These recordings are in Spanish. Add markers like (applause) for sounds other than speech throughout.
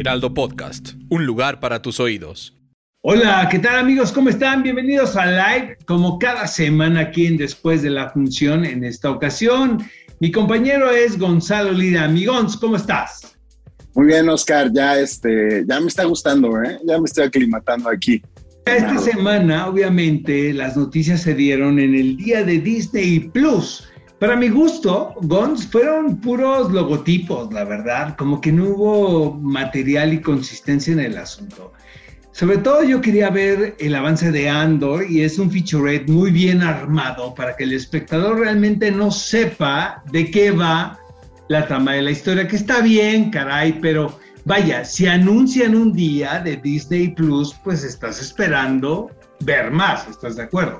Heraldo Podcast, un lugar para tus oídos. Hola, ¿qué tal amigos? ¿Cómo están? Bienvenidos a Live, como cada semana aquí en Después de la Función. En esta ocasión, mi compañero es Gonzalo Lira. Amigons, ¿cómo estás? Muy bien, Oscar, ya, este, ya me está gustando, ¿eh? ya me estoy aclimatando aquí. Esta semana, obviamente, las noticias se dieron en el día de Disney Plus. Para mi gusto, Gons fueron puros logotipos, la verdad, como que no hubo material y consistencia en el asunto. Sobre todo yo quería ver el avance de Andor y es un featurette muy bien armado para que el espectador realmente no sepa de qué va la trama de la historia, que está bien, caray, pero vaya, si anuncian un día de Disney Plus, pues estás esperando ver más, ¿estás de acuerdo?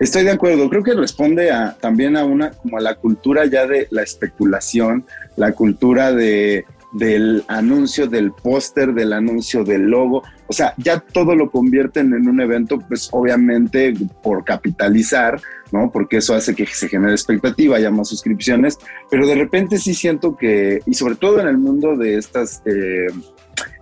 Estoy de acuerdo, creo que responde a, también a una, como a la cultura ya de la especulación, la cultura de, del anuncio del póster, del anuncio del logo, o sea, ya todo lo convierten en un evento, pues obviamente por capitalizar, ¿no? Porque eso hace que se genere expectativa, haya más suscripciones, pero de repente sí siento que, y sobre todo en el mundo de estas... Eh,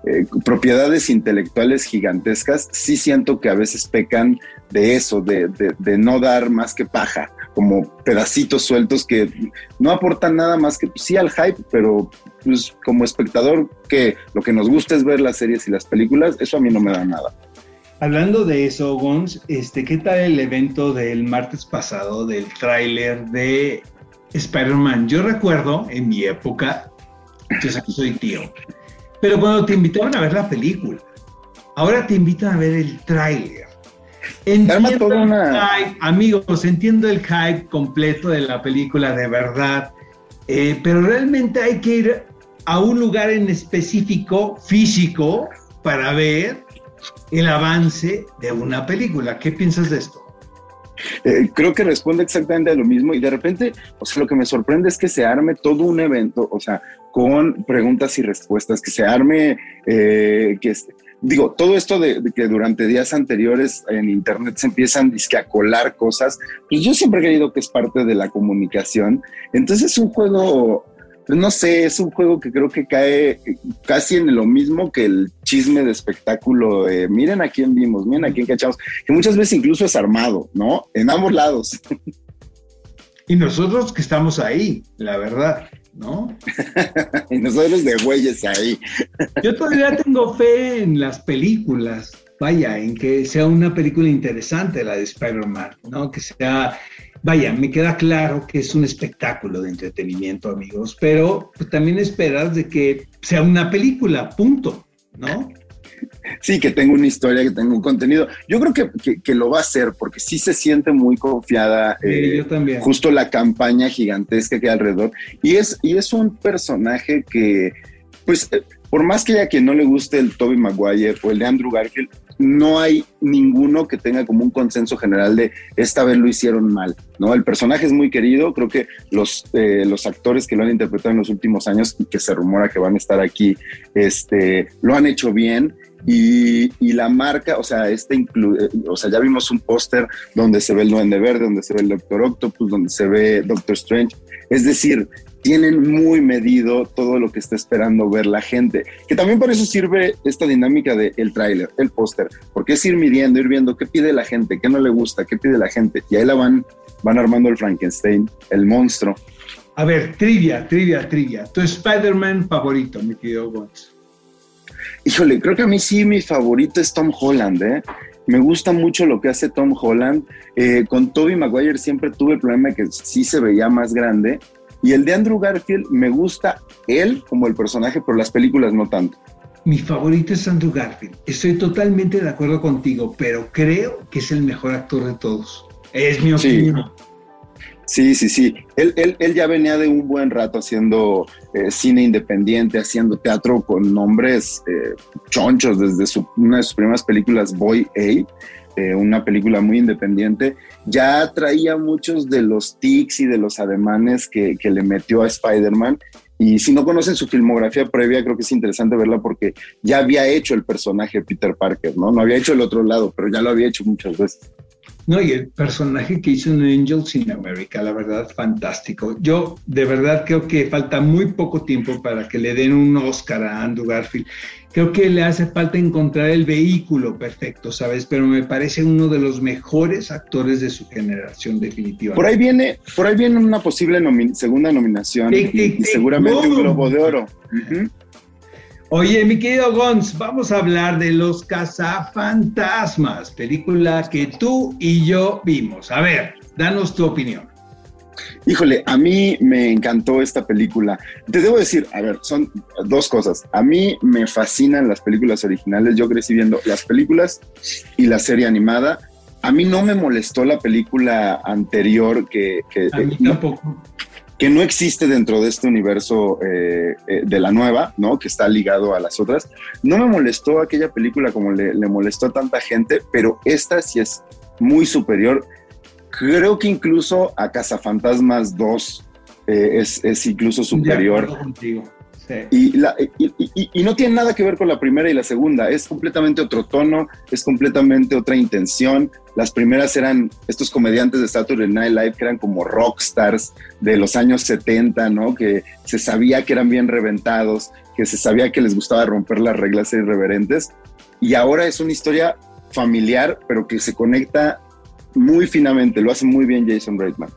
eh, propiedades intelectuales gigantescas, sí siento que a veces pecan de eso, de, no dar más que paja, como pedacitos sueltos que no aportan nada más que pues, sí al hype, pero pues como espectador que lo que nos gusta es ver las series y las películas, eso a mí no me da nada. Hablando de eso, Gons, este, ¿qué tal el evento del martes pasado del tráiler de Spider-Man? Yo recuerdo en mi época, yo sé que soy tío, pero cuando te invitaban a ver la película, ahora te invitan a ver el tráiler. Entiendo el hype, amigos, entiendo el hype completo de la película de verdad, eh, pero realmente hay que ir a un lugar en específico, físico, para ver el avance de una película. ¿Qué piensas de esto? Eh, creo que responde exactamente a lo mismo y de repente, o sea, lo que me sorprende es que se arme todo un evento, o sea, con preguntas y respuestas, que se arme, eh, que digo, todo esto de, que durante días anteriores en Internet se empiezan a colar cosas, pues yo siempre he creído que es parte de la comunicación. Entonces es un juego pues no sé, es un juego que creo que cae casi en lo mismo que el chisme de espectáculo. miren a quién vimos, miren a quién cachamos, que muchas veces incluso es armado, ¿no? En ambos lados. Y nosotros que estamos ahí, la verdad, ¿no? (laughs) y nosotros de güeyes ahí. Yo todavía tengo fe en las películas, vaya, en que sea una película interesante la de Spider-Man, ¿no? Que sea vaya, me queda claro que es un espectáculo de entretenimiento, amigos, pero pues, también esperas de que sea una película, punto, ¿no? Sí, que tenga una historia, que tenga un contenido. Yo creo que, lo va a hacer porque sí se siente muy confiada. Eh, yo también. Justo la campaña gigantesca que hay alrededor. Y es, y es un personaje que, pues, eh, por más que haya quien no le guste el Toby Maguire o el de Andrew Garfield, no hay ninguno que tenga como un consenso general de esta vez lo hicieron mal, ¿no? El personaje es muy querido, creo que los, eh, los actores que lo han interpretado en los últimos años y que se rumora que van a estar aquí, este, lo han hecho bien. Y, la marca, o sea, este incluye, o sea, ya vimos un póster donde se ve el Duende Verde, donde se ve el Doctor Octopus, donde se ve Doctor Strange. Es decir, tienen muy medido todo lo que está esperando ver la gente. Que también por eso sirve esta dinámica del el tráiler, el póster, porque es ir midiendo, ir viendo qué pide la gente, qué no le gusta, qué pide la gente. Y ahí la van, van armando el Frankenstein, el monstruo. A ver, trivia, trivia, trivia. Tu Spider-Man favorito, mi querido Gonz. Híjole, creo que a mí sí mi favorito es Tom Holland, ¿eh? Me gusta mucho lo que hace Tom Holland. Eh, con Toby Maguire siempre tuve el problema de que sí se veía más grande y el de Andrew Garfield me gusta él como el personaje, pero las películas no tanto. Mi favorito es Andrew Garfield. Estoy totalmente de acuerdo contigo, pero creo que es el mejor actor de todos. Es mi opinión. Sí, sí, sí. Él, él, ya venía de un buen rato haciendo eh, cine independiente, haciendo teatro con nombres eh, chonchos desde su, una de sus primeras películas, Boy A, eh, una película muy independiente. Ya traía muchos de los tics y de los ademanes que, que le metió a Spider-Man. Y si no conocen su filmografía previa, creo que es interesante verla porque ya había hecho el personaje Peter Parker, ¿no? No había hecho el otro lado, pero ya lo había hecho muchas veces. No, y el personaje que hizo en Angels in America, la verdad, fantástico. Yo de verdad creo que falta muy poco tiempo para que le den un Oscar a Andrew Garfield. Creo que le hace falta encontrar el vehículo perfecto, ¿sabes? Pero me parece uno de los mejores actores de su generación, definitivamente. Por ahí viene, por ahí viene una posible segunda nominación y, seguramente un Globo de Oro. Oye, mi querido Gons, vamos a hablar de Los Cazafantasmas, película que tú y yo vimos. A ver, danos tu opinión. Híjole, a mí me encantó esta película. Te debo decir, a ver, son dos cosas. A mí me fascinan las películas originales. Yo crecí viendo las películas y la serie animada. A mí no me molestó la película anterior que... que a mí tampoco que no existe dentro de este universo eh, eh, de la nueva, ¿no? Que está ligado a las otras. No me molestó aquella película como le, molestó a tanta gente, pero esta sí es muy superior. Creo que incluso a Cazafantasmas 2 eh, es, es, incluso superior. Y, y, no tiene nada que ver con la primera y la segunda, es completamente otro tono, es completamente otra intención. Las primeras eran estos comediantes de Saturday Night Live que eran como rockstars de los años 70, ¿no? Que se sabía que eran bien reventados, que se sabía que les gustaba romper las reglas irreverentes. Y ahora es una historia familiar, pero que se conecta muy finamente, lo hace muy bien Jason Reitman.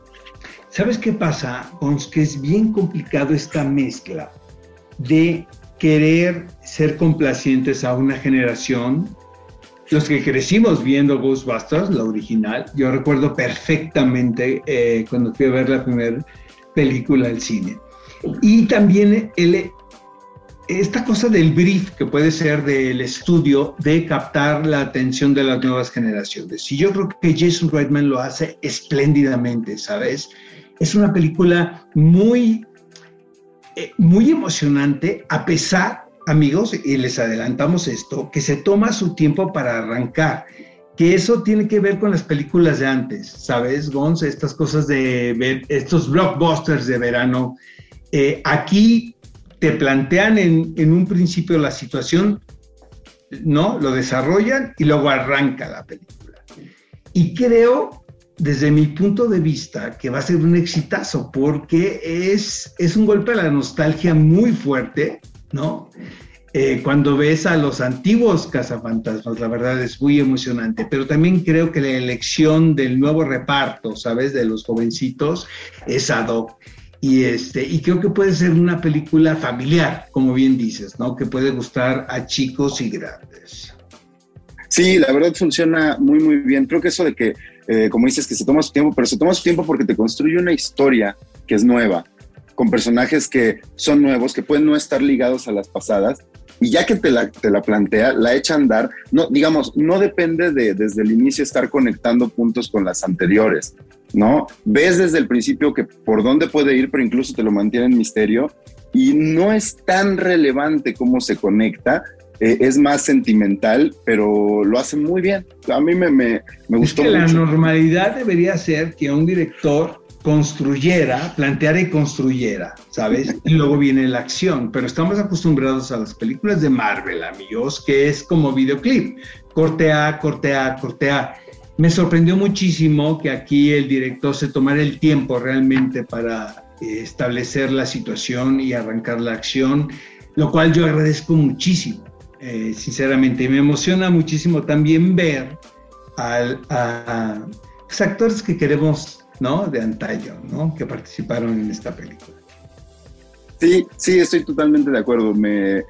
¿Sabes qué pasa, Ons? Que es bien complicado esta mezcla de querer ser complacientes a una generación. Los que crecimos viendo Ghostbusters, la original, yo recuerdo perfectamente eh, cuando fui a ver la primera película al cine. Y también el, esta cosa del brief que puede ser del estudio de captar la atención de las nuevas generaciones. Y yo creo que Jason Reitman lo hace espléndidamente, ¿sabes? Es una película muy eh, muy emocionante, a pesar, amigos, y les adelantamos esto, que se toma su tiempo para arrancar que eso tiene que ver con las películas de antes, ¿sabes, Gons? Estas cosas de ver, estos blockbusters de verano. Eh, aquí te plantean en, en, un principio la situación, ¿no? Lo desarrollan y luego arranca la película. Y creo desde mi punto de vista, que va a ser un exitazo, porque es, es un golpe a la nostalgia muy fuerte, ¿no? Eh, cuando ves a los antiguos cazafantasmas, la verdad es muy emocionante, pero también creo que la elección del nuevo reparto, ¿sabes? De los jovencitos es ad hoc. Y, este, y creo que puede ser una película familiar, como bien dices, ¿no? Que puede gustar a chicos y grandes. Sí, la verdad funciona muy, muy bien. Creo que eso de que eh, como dices, que se toma su tiempo, pero se toma su tiempo porque te construye una historia que es nueva, con personajes que son nuevos, que pueden no estar ligados a las pasadas, y ya que te la, te la plantea, la echa a andar, no, digamos, no depende de desde el inicio estar conectando puntos con las anteriores, ¿no? Ves desde el principio que por dónde puede ir, pero incluso te lo mantiene en misterio, y no es tan relevante cómo se conecta, eh, es más sentimental, pero lo hace muy bien. A mí me, me, me gustó. Es que la normalidad debería ser que un director construyera, planteara y construyera, ¿sabes? Y luego viene la acción, pero estamos acostumbrados a las películas de Marvel, amigos, que es como videoclip, corte A, corte A, corte A. Me sorprendió muchísimo que aquí el director se tomara el tiempo realmente para eh, establecer la situación y arrancar la acción, lo cual yo agradezco muchísimo. Eh, sinceramente. me emociona muchísimo también ver a, los actores que queremos, ¿no? De antaño, ¿no? Que participaron en esta película. Sí, sí, estoy totalmente de acuerdo. Me,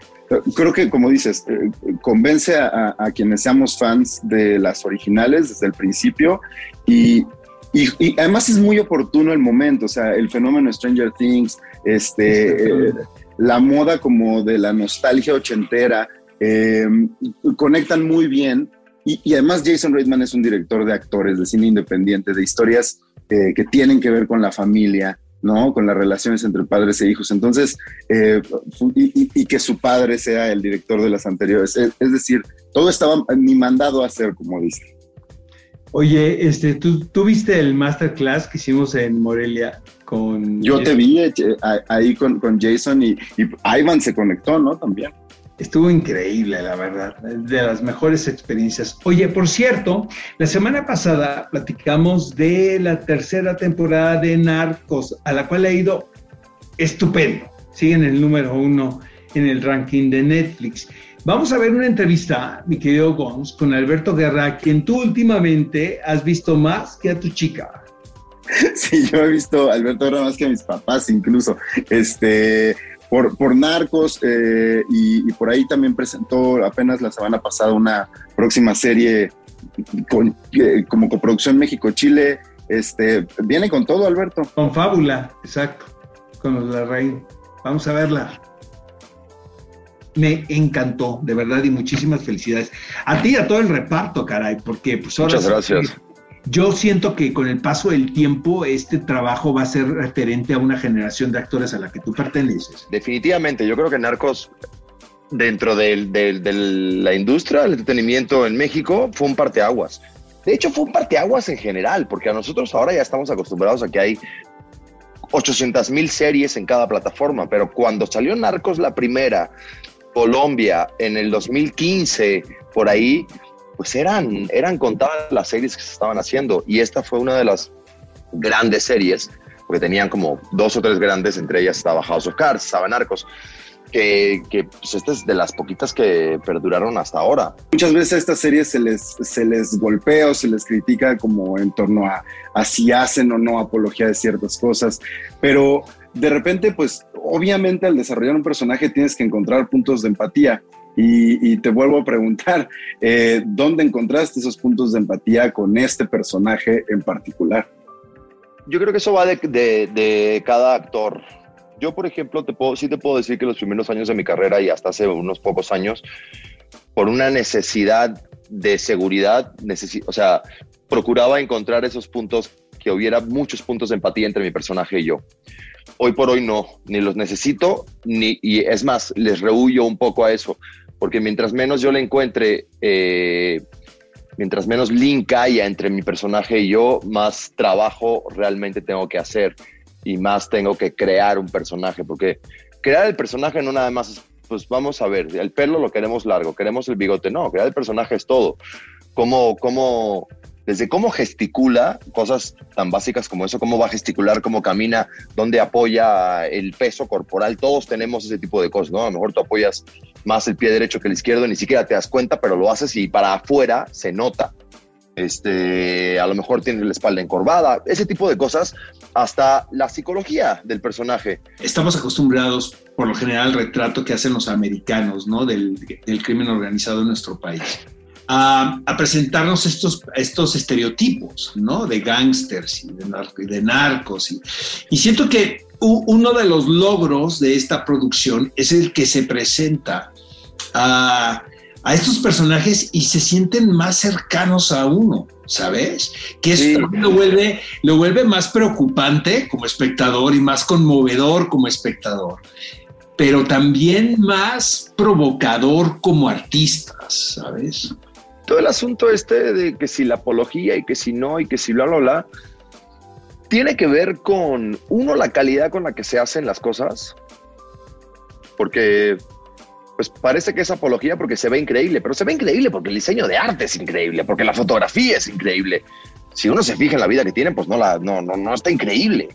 creo que, como dices, eh, convence a, quienes seamos fans de las originales desde el principio y, y, además es muy oportuno el momento, o sea, el fenómeno Stranger Things, este, eh, la moda como de la nostalgia ochentera, eh, conectan muy bien y, además Jason Reitman es un director de actores, de cine independiente, de historias eh, que tienen que ver con la familia, ¿no? Con las relaciones entre padres e hijos. Entonces, eh, y, que su padre sea el director de las anteriores. Es, decir, todo estaba ni mandado a hacer, como dice. Oye, este, ¿tú, viste el masterclass que hicimos en Morelia con... Yo te vi eh, ahí con, con Jason y, y Ivan se conectó, ¿no? También. Estuvo increíble, la verdad, de las mejores experiencias. Oye, por cierto, la semana pasada platicamos de la tercera temporada de Narcos, a la cual ha ido estupendo. Siguen el número uno en el ranking de Netflix. Vamos a ver una entrevista, mi querido Gons, con Alberto Guerra, quien tú últimamente has visto más que a tu chica. (laughs) Sí, yo he visto a Alberto Guerra más que a mis papás incluso. Este, por, por Narcos eh, y, por ahí también presentó apenas la semana pasada una próxima serie con, eh, como coproducción México-Chile. Este, viene con todo, Alberto. Con Fábula, exacto, con la Rey. Vamos a verla. Me encantó, de verdad, y muchísimas felicidades. A ti y a todo el reparto, caray, porque pues ahora... Muchas gracias yo siento que con el paso del tiempo este trabajo va a ser referente a una generación de actores a la que tú perteneces. Definitivamente, yo creo que Narcos dentro de la industria del entretenimiento en México fue un parteaguas. De hecho, fue un parteaguas en general, porque a nosotros ahora ya estamos acostumbrados a que hay 800 mil series en cada plataforma, pero cuando salió Narcos la primera, Colombia, en el 2015, por ahí, pues eran, eran contadas las series que se estaban haciendo. Y esta fue una de las grandes series, porque tenían como dos o tres grandes, entre ellas estaba House of Cards, estaba Narcos, que, que pues esta es de las poquitas que perduraron hasta ahora. Muchas veces a estas series se les, se les golpea o se les critica como en torno a, a si hacen o no apología de ciertas cosas, pero de repente, pues obviamente al desarrollar un personaje tienes que encontrar puntos de empatía y, te vuelvo a preguntar, (laughs) eh, ¿dónde encontraste esos puntos de empatía con este personaje en particular? Yo creo que eso va de, cada actor. Yo, por ejemplo, te puedo, sí te puedo decir que los primeros años de mi carrera y hasta hace unos pocos años, por una necesidad de seguridad, o sea, procuraba encontrar esos puntos, que hubiera muchos puntos de empatía entre mi personaje y yo. Hoy por hoy no, ni los necesito, ni, y es más, les rehuyo un poco a eso porque mientras menos yo le encuentre, eh, mientras menos link haya entre mi personaje y yo, más trabajo realmente tengo que hacer y más tengo que crear un personaje, porque crear el personaje no nada más es, pues vamos a ver, el pelo lo queremos largo, queremos el bigote, no, crear el personaje es todo. Cómo, cómo, desde cómo gesticula, cosas tan básicas como eso, cómo va a gesticular, cómo camina, dónde apoya el peso corporal, todos tenemos ese tipo de cosas, ¿no? A lo mejor tú apoyas más el pie derecho que el izquierdo, ni siquiera te das cuenta, pero lo haces y para afuera se nota. Este, a lo mejor tienes la espalda encorvada, ese tipo de cosas, hasta la psicología del personaje. Estamos acostumbrados, por lo general, al retrato que hacen los americanos, ¿no? Del, crimen organizado en nuestro país. A, presentarnos estos, estos estereotipos, ¿no? De gángsters y de, narcos. Y, y siento que uno de los logros de esta producción es el que se presenta a, estos personajes y se sienten más cercanos a uno, ¿sabes? Que eso lo, vuelve, lo vuelve más preocupante como espectador y más conmovedor como espectador, pero también más provocador como artistas, ¿sabes? Todo el asunto este de que si la apología y que si no y que si bla, bla, bla, tiene que ver con, uno, la calidad con la que se hacen las cosas, porque pues parece que es apología porque se ve increíble, pero se ve increíble porque el diseño de arte es increíble, porque la fotografía es increíble. Si uno se fija en la vida que tienen, pues no, la, no, no, no está increíble.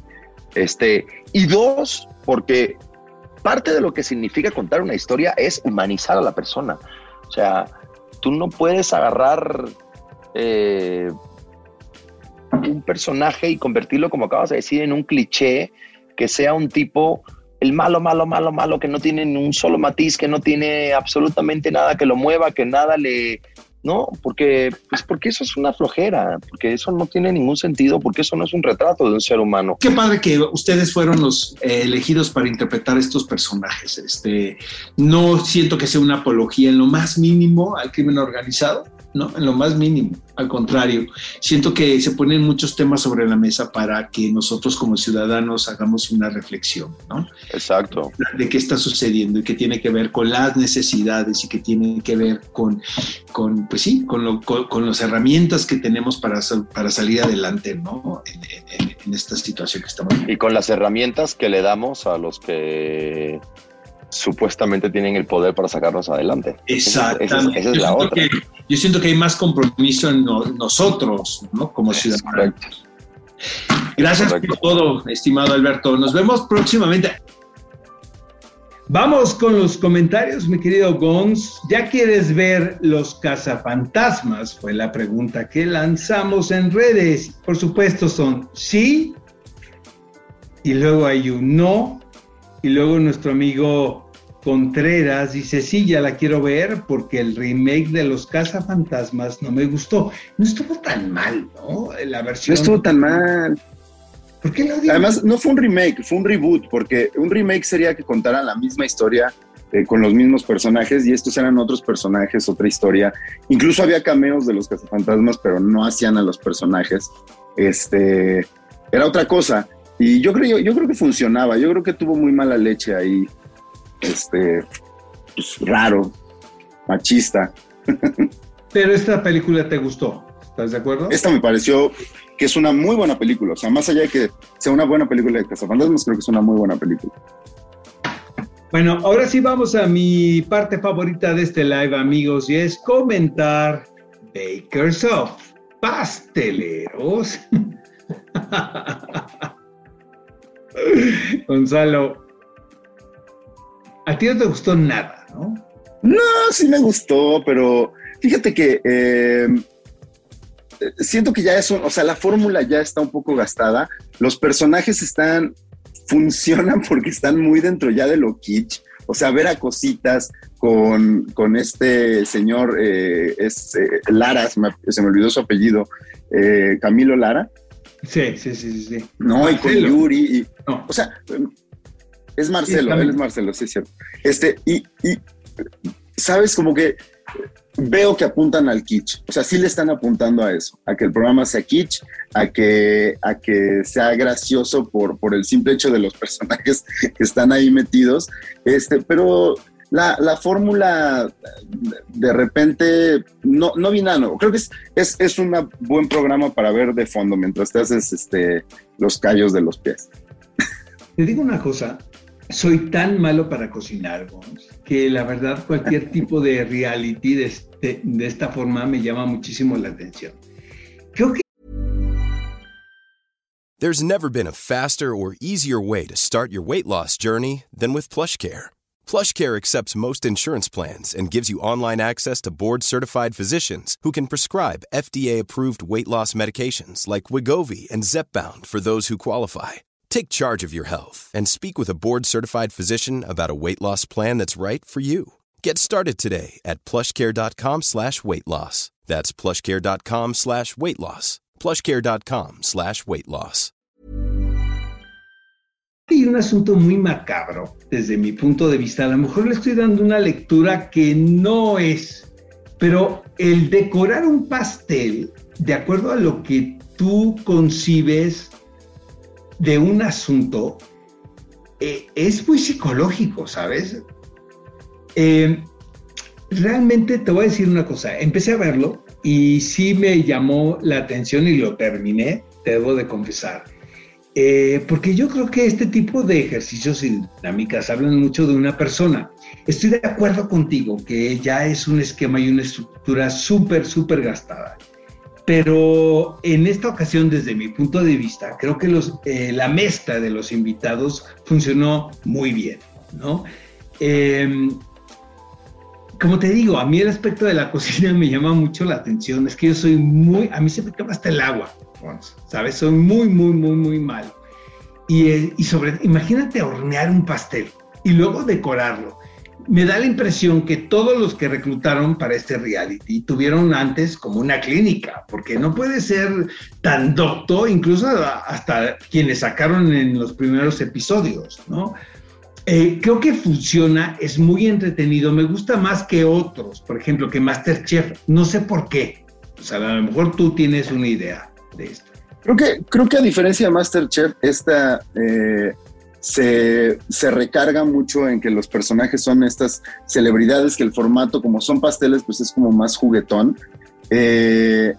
Este, y dos, porque parte de lo que significa contar una historia es humanizar a la persona. O sea, tú no puedes agarrar eh, un personaje y convertirlo, como acabas de decir, en un cliché que sea un tipo, el malo, malo, malo, malo, que no tiene ni un solo matiz, que no tiene absolutamente nada que lo mueva, que nada le... No, porque, pues porque eso es una flojera, porque eso no tiene ningún sentido, porque eso no es un retrato de un ser humano. Qué padre que ustedes fueron los eh, elegidos para interpretar estos personajes. Este, no siento que sea una apología en lo más mínimo al crimen organizado ¿no? En lo más mínimo. Al contrario, siento que se ponen muchos temas sobre la mesa para que nosotros como ciudadanos hagamos una reflexión, ¿no? Exacto. De qué está sucediendo y qué tiene que ver con las necesidades y qué tiene que ver con, con pues sí, con, con, las herramientas que tenemos para, para salir adelante, ¿no? En, en esta situación que estamos viviendo. Y con las herramientas que le damos a los que supuestamente tienen el poder para sacarnos adelante. Exactamente. Esa, es, la otra. yo siento que hay más compromiso en nosotros, ¿no? Como ciudadanos. Gracias por todo, estimado Alberto. Nos vemos próximamente. Vamos con los comentarios, mi querido Gons. ¿Ya quieres ver los cazafantasmas? Fue la pregunta que lanzamos en redes. Por supuesto son sí, y luego hay un no, y luego nuestro amigo Contreras dice, sí, ya la quiero ver porque el remake de Los Cazafantasmas no me gustó. No estuvo tan mal, ¿no? La versión... No estuvo tan mal. ¿Por qué lo digo? Además, no fue un remake, fue un reboot, porque un remake sería que contaran la misma historia eh, con los mismos personajes y estos eran otros personajes, otra historia. Incluso había cameos de los cazafantasmas, pero no hacían a los personajes. Este, era otra cosa. Y yo creo, yo creo que funcionaba, yo creo que tuvo muy mala leche ahí, este, pues, raro, machista. Pero esta película te gustó, ¿estás de acuerdo? Esta me pareció que es una muy buena película, o sea, más allá de que sea una buena película de Cazafantasmas, creo que es una muy buena película. Bueno, ahora sí vamos a mi parte favorita de este live, amigos, y es comentar Bakers of Pasteleros. (laughs) Gonzalo, a ti no te gustó nada, ¿no? No, sí me gustó, pero fíjate que eh, siento que ya es o sea, la fórmula ya está un poco gastada. Los personajes están, funcionan (laughs) porque están muy dentro ya de lo kitsch. O sea, ver a cositas con, con este señor, eh, es eh, Lara, se me, se me, olvidó su apellido, Camilo Lara. Sí, sí, sí, sí. No, y con Yuri. Y, O sea, es Marcelo, él es Marcelo, sí, es cierto. Este, y, y, sabes, como que veo que apuntan al kitsch. O sea, sí le están apuntando a eso, a que el programa sea kitsch, a que, a que sea gracioso por, por el simple hecho de los (laughs) personajes que están ahí metidos. Este, pero la, la fórmula de repente no, no vi nada Creo que es, es, es un buen programa para ver de fondo mientras te haces este, los callos de los pies. Te digo una cosa, soy tan malo para cocinar, que la verdad cualquier (laughs) tipo de reality de, este, de esta forma me llama muchísimo la atención. Creo que There's never been a faster or easier way to start your weight loss journey than with PlushCare. PlushCare accepts most insurance plans and gives you online access to board-certified physicians who can prescribe FDA-approved weight loss medications like Wigovi and Zepbound for those who qualify. Take charge of your health and speak with a board-certified physician about a weight loss plan that's right for you. Get started today at plushcare.com slash weight loss. That's plushcare.com slash weight loss. plushcare.com slash weight loss. Hay un asunto muy macabro desde mi punto de vista. A lo mejor le estoy dando una lectura que no es, pero el decorar un pastel de acuerdo a lo que tú concibes de un asunto eh, es muy psicológico, ¿sabes? Eh, realmente te voy a decir una cosa, empecé a verlo y sí me llamó la atención y lo terminé, te debo de confesar. Eh, porque yo creo que este tipo de ejercicios y dinámicas hablan mucho de una persona. Estoy de acuerdo contigo que ya es un esquema y una estructura súper, súper gastada. Pero en esta ocasión, desde mi punto de vista, creo que eh, la mezcla de los invitados funcionó muy bien, ¿no? Em, como te digo, a mí el aspecto de la (laughs) cocina me llama mucho la atención. Es que yo soy muy, a mí se me quema hasta el agua ¿sabes? Soy muy, muy, muy, muy malo. Y, eh, y sobre, imagínate hornear un pastel y luego decorarlo. Me da la impresión que todos los que reclutaron para este reality tuvieron antes como una clínica, porque no puede ser tan docto, incluso hasta quienes sacaron en los primeros episodios, ¿no? Eh, creo que funciona, es muy entretenido, me gusta más que otros, por ejemplo, que Masterchef, no sé por qué. O sea, a lo mejor tú tienes una idea de esto. Creo que, creo que a diferencia de Masterchef, esta eh, se, se, recarga mucho en que los personajes son estas celebridades, que el formato, como son pasteles, pues es como más juguetón. Eh,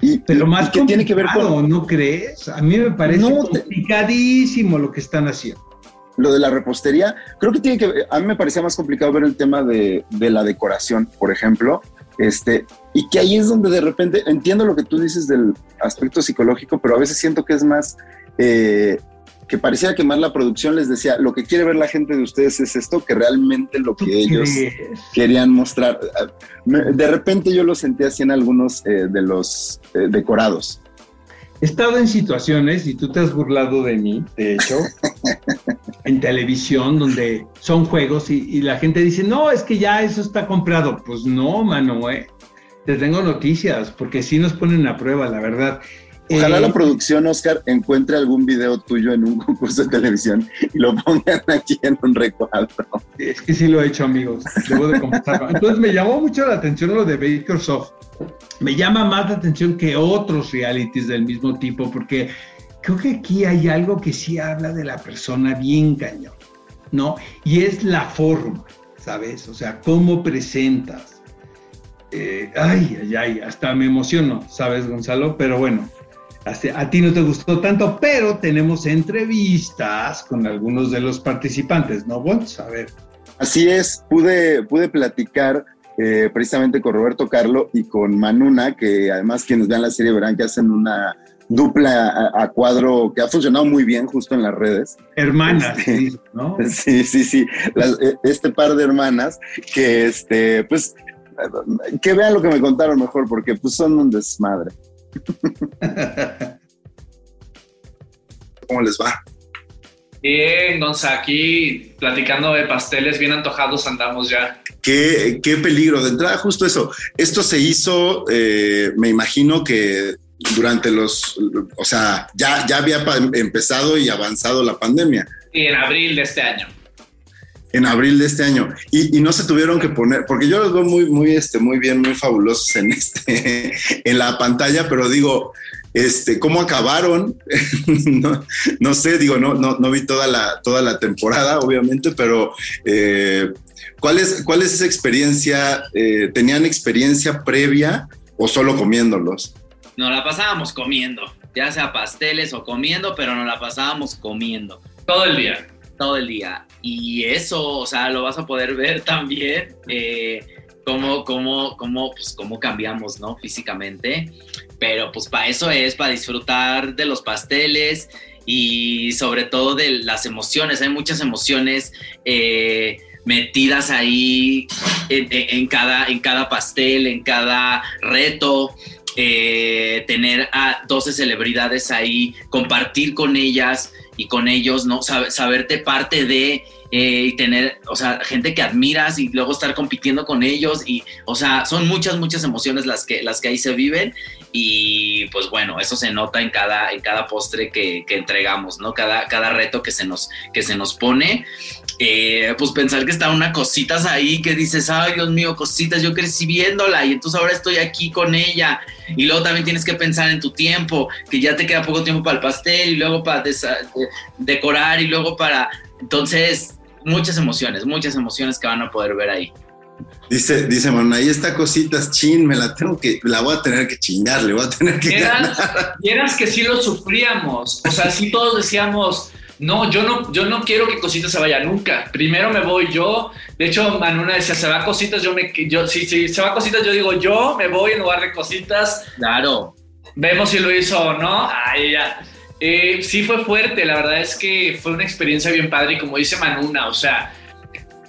y, Pero más que tiene que ver con. ¿No crees? A mí me parece complicadísimo lo que están haciendo. Lo de la repostería, creo que tiene que. A mí me parecía más complicado ver el tema de, de la decoración, por ejemplo. Este, y que ahí es donde de repente entiendo lo que tú dices del aspecto psicológico, pero a veces siento que es más eh, que parecía que más la producción les decía, lo que quiere ver la gente de ustedes es esto, que realmente lo que ellos querían mostrar. De repente yo lo sentí así en algunos eh, de los eh, decorados. He estado en situaciones, y tú te has burlado de mí, de hecho, (laughs) en televisión, donde son juegos y, la gente dice, no, es que ya eso está comprado. Pues no, mano, eh. Te tengo noticias, porque sí nos ponen a prueba, la verdad. Ojalá la eh, producción, Oscar, encuentre algún video tuyo en un (laughs) concurso de televisión y lo pongan aquí en un recuadro. Es que sí lo he hecho, amigos. Debo de (laughs) Entonces me llamó mucho la atención lo de Bakersoft. Me llama más la atención que otros realities del mismo tipo, porque creo que aquí hay algo que sí habla de la persona bien cañón, ¿no? Y es la forma, ¿sabes? O sea, cómo presentas. Eh, ay, ay, ay, hasta me emociono, ¿sabes, Gonzalo? Pero bueno, a ti no te gustó tanto, pero tenemos entrevistas con algunos de los participantes, ¿no, Vamos A ver. Así es, pude, pude platicar eh, precisamente con Roberto Carlo y con Manuna, que además quienes vean la serie verán que hacen una dupla a, cuadro que ha funcionado muy bien justo en las redes. Hermanas, este, sí, ¿no? (laughs) Sí, sí, sí. Eh, este par de hermanas que, este, pues, que vean lo que me contaron mejor, porque pues son un desmadre. (laughs) ¿Cómo les va? Bien, Gonza, aquí platicando de pasteles bien antojados andamos ya. Qué, qué peligro. De entrada, justo eso. Esto se hizo, eh, me imagino que durante los, o sea, ya, ya había empezado y avanzado la pandemia. Y en abril de este año en abril de este año y, no se tuvieron que poner, porque yo los veo muy, muy, este, muy bien, muy fabulosos en este, (laughs) en la pantalla, pero digo, este, cómo acabaron, (laughs) no, sé, digo, no, no, no vi toda la, toda la temporada, obviamente, pero eh, ¿cuál, es, ¿cuál es esa experiencia? Eh, ¿Tenían experiencia previa o solo comiéndolos? Nos la pasábamos comiendo, ya sea pasteles o comiendo, pero nos la pasábamos comiendo. Todo el día. Todo el día y eso, o sea, lo vas a poder ver (laughs) también, eh, cómo, cómo, pues, cómo cambiamos, ¿no? Físicamente. Pero pues para eso es, para disfrutar de los pasteles y sobre todo de las emociones. Hay muchas emociones eh, metidas ahí en, cada, en cada pastel, en cada reto. Eh, tener a 12 celebridades ahí, compartir con ellas y con ellos, ¿no? saberte parte de eh, y tener, o sea, gente que admiras y luego estar compitiendo con ellos y, o sea, son muchas, muchas emociones las que, las que ahí se viven y pues bueno, eso se nota en cada, en cada postre que, que entregamos, ¿no? Cada, cada reto que se nos, que se nos pone. Eh, pues pensar que está una cositas ahí que dices, ay Dios mío, cositas, yo crecí viéndola y entonces ahora estoy aquí con ella. Y luego también tienes que pensar en tu tiempo, que ya te queda poco tiempo para el pastel y luego para decorar y luego para... Entonces, muchas emociones, muchas emociones que van a poder ver ahí. Dice, dice, bueno, ahí está cositas, chin, me la tengo que, la voy a tener que chingar, le voy a tener que eras que sí lo sufríamos, o sea, sí todos decíamos, no, yo no, yo no quiero que Cositas se vaya nunca. Primero me voy yo. De hecho, Manuna decía, se va Cositas, yo me, yo, sí, sí, se va Cositas, yo digo, yo me voy en lugar de Cositas. Claro. Vemos si lo hizo o no. Ahí ya. Eh, sí fue fuerte, la verdad es que fue una experiencia bien padre y como dice Manuna, o sea,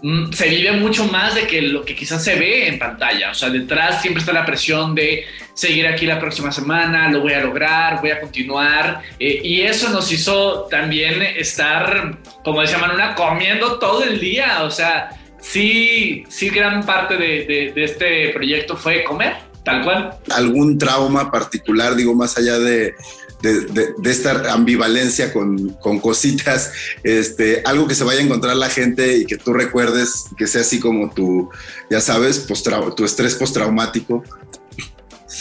mm, se vive mucho más de que lo que quizás se ve en pantalla, o sea, detrás siempre está la presión de seguir aquí la próxima semana, lo voy a lograr, voy a continuar, eh, y eso nos hizo también estar, como decía Manuna, comiendo todo el día, o sea, sí, sí gran parte de, este proyecto fue comer, tal cual. ¿Algún trauma particular, digo, más allá de de, esta ambivalencia con, cositas, este, algo que se vaya a encontrar la gente y que tú recuerdes, que sea así como tu, ya sabes, tu estrés postraumático.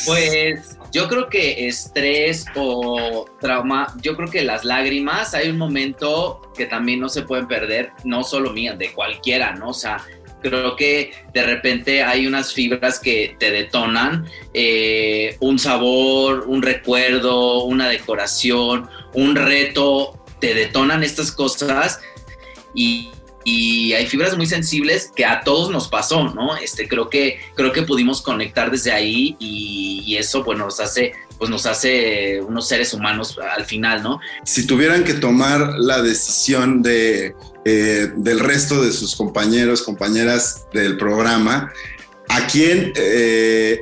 Pues yo creo que estrés o trauma, yo creo que las lágrimas, hay un momento que también no se pueden perder, no solo mía, de cualquiera, ¿no? O sea, creo que de repente hay unas fibras que te detonan, eh, un sabor, un recuerdo, una decoración, un reto, te detonan estas cosas y, hay fibras muy sensibles que a todos nos pasó, ¿no? Este, creo que, creo que pudimos conectar desde ahí y, y eso, bueno, nos hace pues nos hace unos seres humanos al final, ¿no? Si tuvieran que tomar la decisión de, eh, del resto de sus compañeros, compañeras del programa, ¿a quién, eh,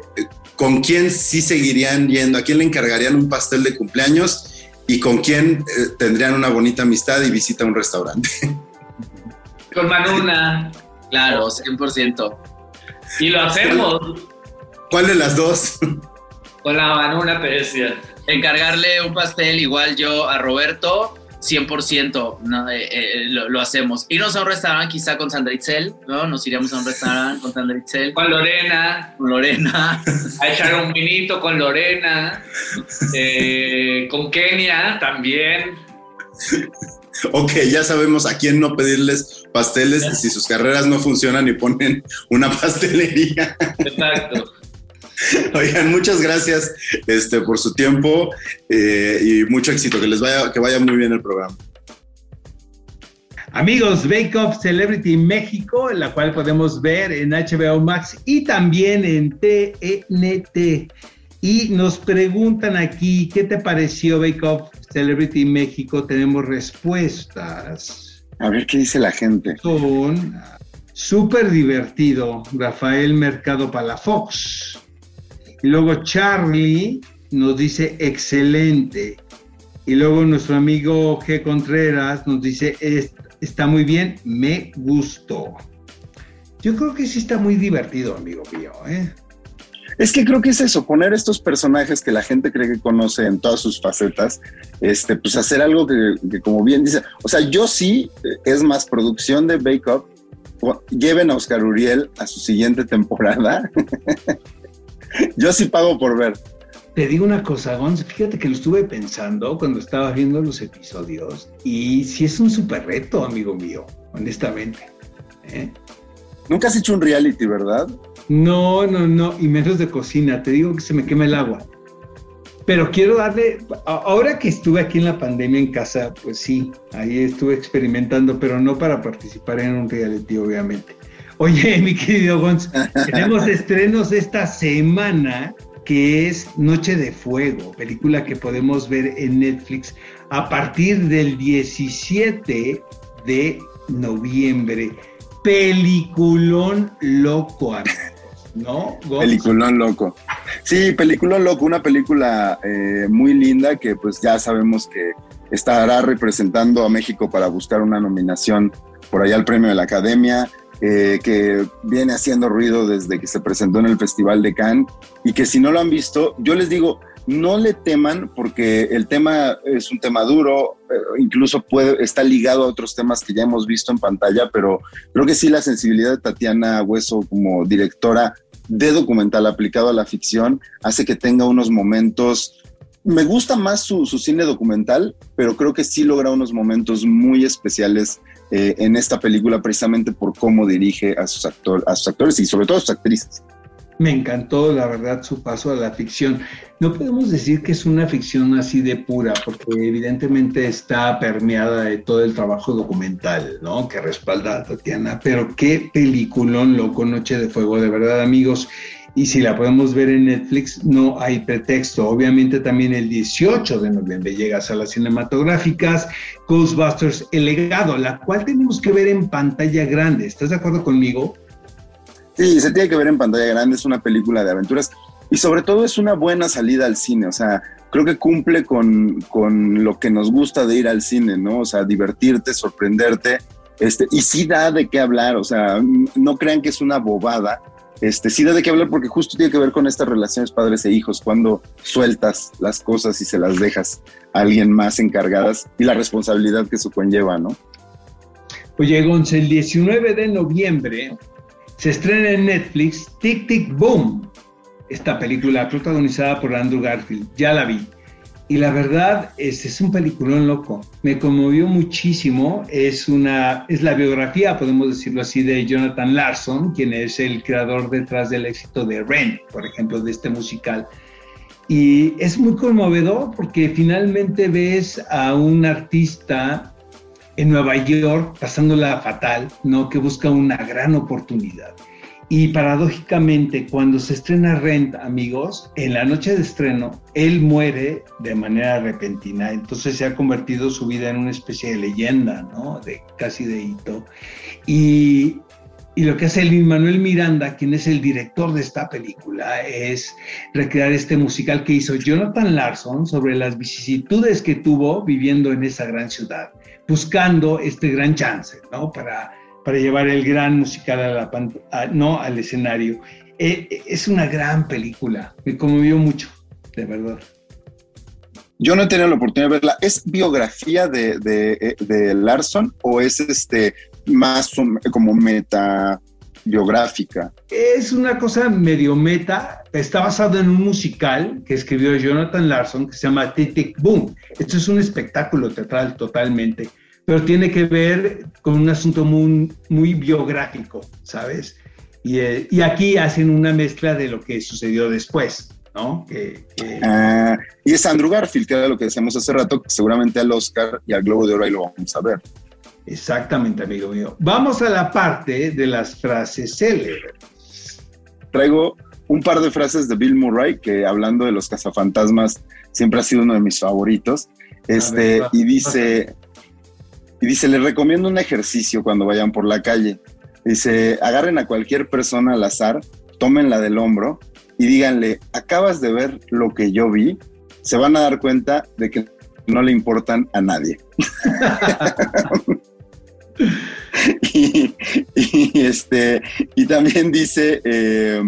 con quién sí seguirían yendo? ¿A quién le encargarían un pastel de cumpleaños? ¿Y con quién eh, tendrían una bonita amistad y visita un restaurante? (laughs) Con Manuna. Claro, 100%. Y lo hacemos. ¿Cuál de las dos? Con la Manuna te decía. Encargarle un pastel igual yo a Roberto, 100% ¿no? Eh, eh, lo, hacemos. Irnos a un restaurante quizá con Sandra Itzel, ¿no? Nos iríamos a un restaurante con Sandra Itzel. Con Lorena. Con Lorena. (laughs) A echar un vinito con Lorena. Eh, con Kenia también. Ok, ya sabemos a quién no pedirles pasteles si sus carreras no funcionan y ponen una pastelería. Exacto. (laughs) Oigan, muchas gracias este, por su tiempo eh, y mucho éxito. Que les vaya, que vaya muy bien el programa. Amigos, Bake Off Celebrity México, la cual podemos ver en HBO Max y también en TNT. Y nos preguntan aquí, ¿qué te pareció Bake Off Celebrity México? Tenemos respuestas. A ver qué dice la gente. Son súper divertido, Rafael Mercado Palafox. Y luego Charlie nos dice excelente. Y luego nuestro amigo G. Contreras nos dice está muy bien, me gustó. Yo creo que sí está muy divertido, amigo mío. ¿eh? Es que creo que es eso, poner estos personajes que la gente cree que conoce en todas sus facetas, este, pues hacer algo que, que como bien dice, o sea, yo sí, es más producción de Bake Up, lleven a Oscar Uriel a su siguiente temporada (laughs) Yo sí pago por ver. Te digo una cosa, Gonz, fíjate que lo estuve pensando cuando estaba viendo los episodios y sí es un súper reto, amigo mío, honestamente. ¿eh? Nunca has hecho un reality, ¿verdad? No, no, no, y menos de cocina, te digo que se me quema el agua. Pero quiero darle, ahora que estuve aquí en la pandemia en casa, pues sí, ahí estuve experimentando, pero no para participar en un reality, obviamente. Oye, (laughs) mi querido Gonz, tenemos (laughs) estrenos esta semana que es Noche de Fuego, película que podemos ver en Netflix a partir del 17 de noviembre. Peliculón loco, ¿no? Peliculón loco. Sí, Peliculón loco, una película eh, muy linda que pues ya sabemos que estará representando a México para buscar una nominación por allá al premio de la Academia. Eh, que viene haciendo ruido desde que se presentó en el Festival de Cannes y que si no lo han visto, yo les digo, no le teman porque el tema es un tema duro, eh, incluso puede, está ligado a otros temas que ya hemos visto en pantalla, pero creo que sí la sensibilidad de Tatiana Hueso como directora de documental aplicado a la ficción hace que tenga unos momentos me gusta más su, cine documental, pero creo que sí logra unos momentos muy especiales eh, en esta película precisamente por cómo dirige a sus, a sus actores y sobre todo a sus actrices. Me encantó, la verdad, su paso a la ficción. No podemos decir que es una ficción así de pura, porque evidentemente está permeada de todo el trabajo documental, ¿no? Que respalda a Tatiana. Pero qué peliculón, loco, Noche de Fuego, de verdad, amigos y si la podemos ver en Netflix, no hay pretexto. Obviamente también el 18 de noviembre llega a las cinematográficas Ghostbusters El legado, la cual tenemos que ver en pantalla grande. ¿Estás de acuerdo conmigo? Sí, se tiene que ver en pantalla grande, es una película de aventuras y sobre todo es una buena salida al cine, o sea, creo que cumple con, con lo que nos gusta de ir al cine, ¿no? O sea, divertirte, sorprenderte, este, y sí da de qué hablar, o sea, no crean que es una bobada, este, sí da de qué hablar porque justo tiene que ver con estas relaciones padres e hijos, cuando sueltas las cosas y se las dejas a alguien más encargadas y la responsabilidad que eso conlleva, ¿no? Oye, Gonz, el 19 de noviembre se estrena en Netflix Tic Tic Boom, esta película protagonizada por Andrew Garfield. Ya la vi. Y la verdad es, es un peliculón loco. Me conmovió muchísimo. Es, una, es la biografía, podemos decirlo así, de Jonathan Larson, quien es el creador detrás del éxito de Rent, por ejemplo, de este musical. Y es muy conmovedor porque finalmente ves a un artista en Nueva York pasándola fatal, ¿no? Que busca una gran oportunidad. Y paradójicamente, cuando se estrena Rent, amigos, en la noche de estreno, él muere de manera repentina. Entonces se ha convertido su vida en una especie de leyenda, ¿no? De casi de hito. Y, y lo que hace Lin Manuel Miranda, quien es el director de esta película, es recrear este musical que hizo Jonathan Larson sobre las vicisitudes que tuvo viviendo en esa gran ciudad, buscando este gran chance, ¿no? Para para llevar el gran musical a la no al escenario. Eh, eh, es una gran película, me conmovió mucho, de verdad. Yo no he tenido la oportunidad de verla. ¿Es biografía de, de, de Larson o es este más como meta biográfica? Es una cosa medio meta. Está basado en un musical que escribió Jonathan Larson que se llama Tick Boom. Esto es un espectáculo teatral totalmente pero tiene que ver con un asunto muy, muy biográfico, ¿sabes? Y, eh, y, aquí hacen una mezcla de lo que sucedió después, ¿no? Que, ah, y es Andrew Garfield, que era lo que decíamos hace rato, que seguramente al Oscar y al Globo de Oro ahí lo vamos a ver. Exactamente, amigo mío. Vamos a la parte de las frases célebres. Traigo un par de frases de Bill Murray, que hablando de los cazafantasmas, siempre ha sido uno de mis favoritos. Este, y dice, y dice, les recomiendo un ejercicio cuando vayan por la calle. Dice, agarren a cualquier persona al azar, tómenla del hombro y díganle, acabas de ver lo que yo vi. Se van a dar cuenta de que no le importan a nadie. (laughs) y, este, y también dice eh,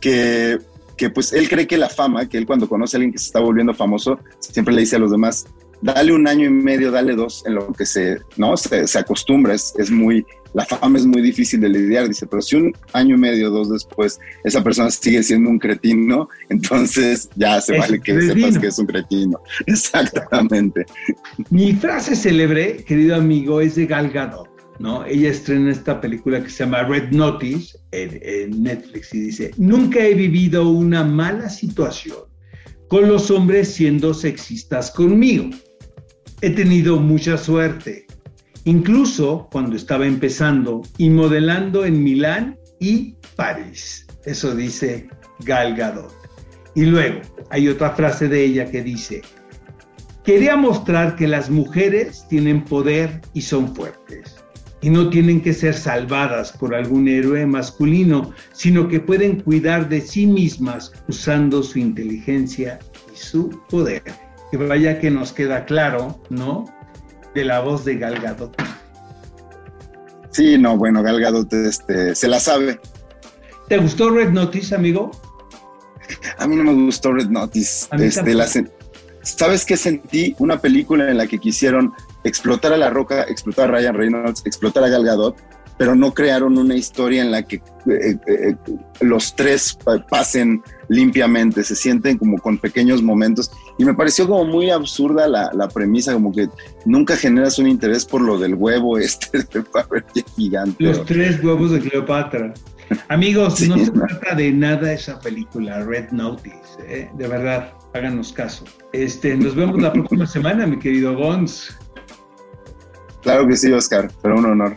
que, que pues él cree que la fama, que él cuando conoce a alguien que se está volviendo famoso, siempre le dice a los demás, dale un año y medio, dale dos, en lo que se, ¿no? se, se acostumbra, es, es, muy, la fama es muy difícil de lidiar, dice, pero si un año y medio, dos después, esa persona sigue siendo un cretino, (laughs) entonces ya se vale que sepas que es un cretino. (laughs) Exactamente. Mi frase célebre, querido amigo, es de Gal Gadot. ¿no? Ella estrena esta película que se llama Red Notice en, en Netflix y dice, nunca he vivido una mala situación con los hombres siendo sexistas conmigo he tenido mucha suerte, incluso cuando estaba empezando y modelando en Milán y París. Eso dice Gal Gadot. Y luego hay otra frase de ella que dice, quería mostrar que las mujeres tienen poder y son fuertes. Y no tienen que ser salvadas por algún héroe masculino, sino que pueden cuidar de sí mismas usando su inteligencia y su poder que vaya que nos queda claro, ¿no? De la voz de Galgado. Sí, no, bueno, Galgado este, se la sabe. ¿Te gustó Red Notice, amigo? A mí no me gustó Red Notice. Este, ¿Sabes qué sentí? Una película en la que quisieron explotar a La Roca, explotar a Ryan Reynolds, explotar a Gal Gadot, pero no crearon una historia en la que eh, eh, los tres pasen limpiamente, se sienten como con pequeños momentos. Y me pareció como muy absurda la, la premisa, como que nunca generas un interés por lo del huevo este (laughs) de gigante. Los tres huevos de Cleopatra. Amigos, no se trata de nada esa película, Red Notice, ¿eh? de verdad, háganos caso. Este, nos vemos la próxima semana, mi querido Gons. Claro que sí, Oscar, pero un honor.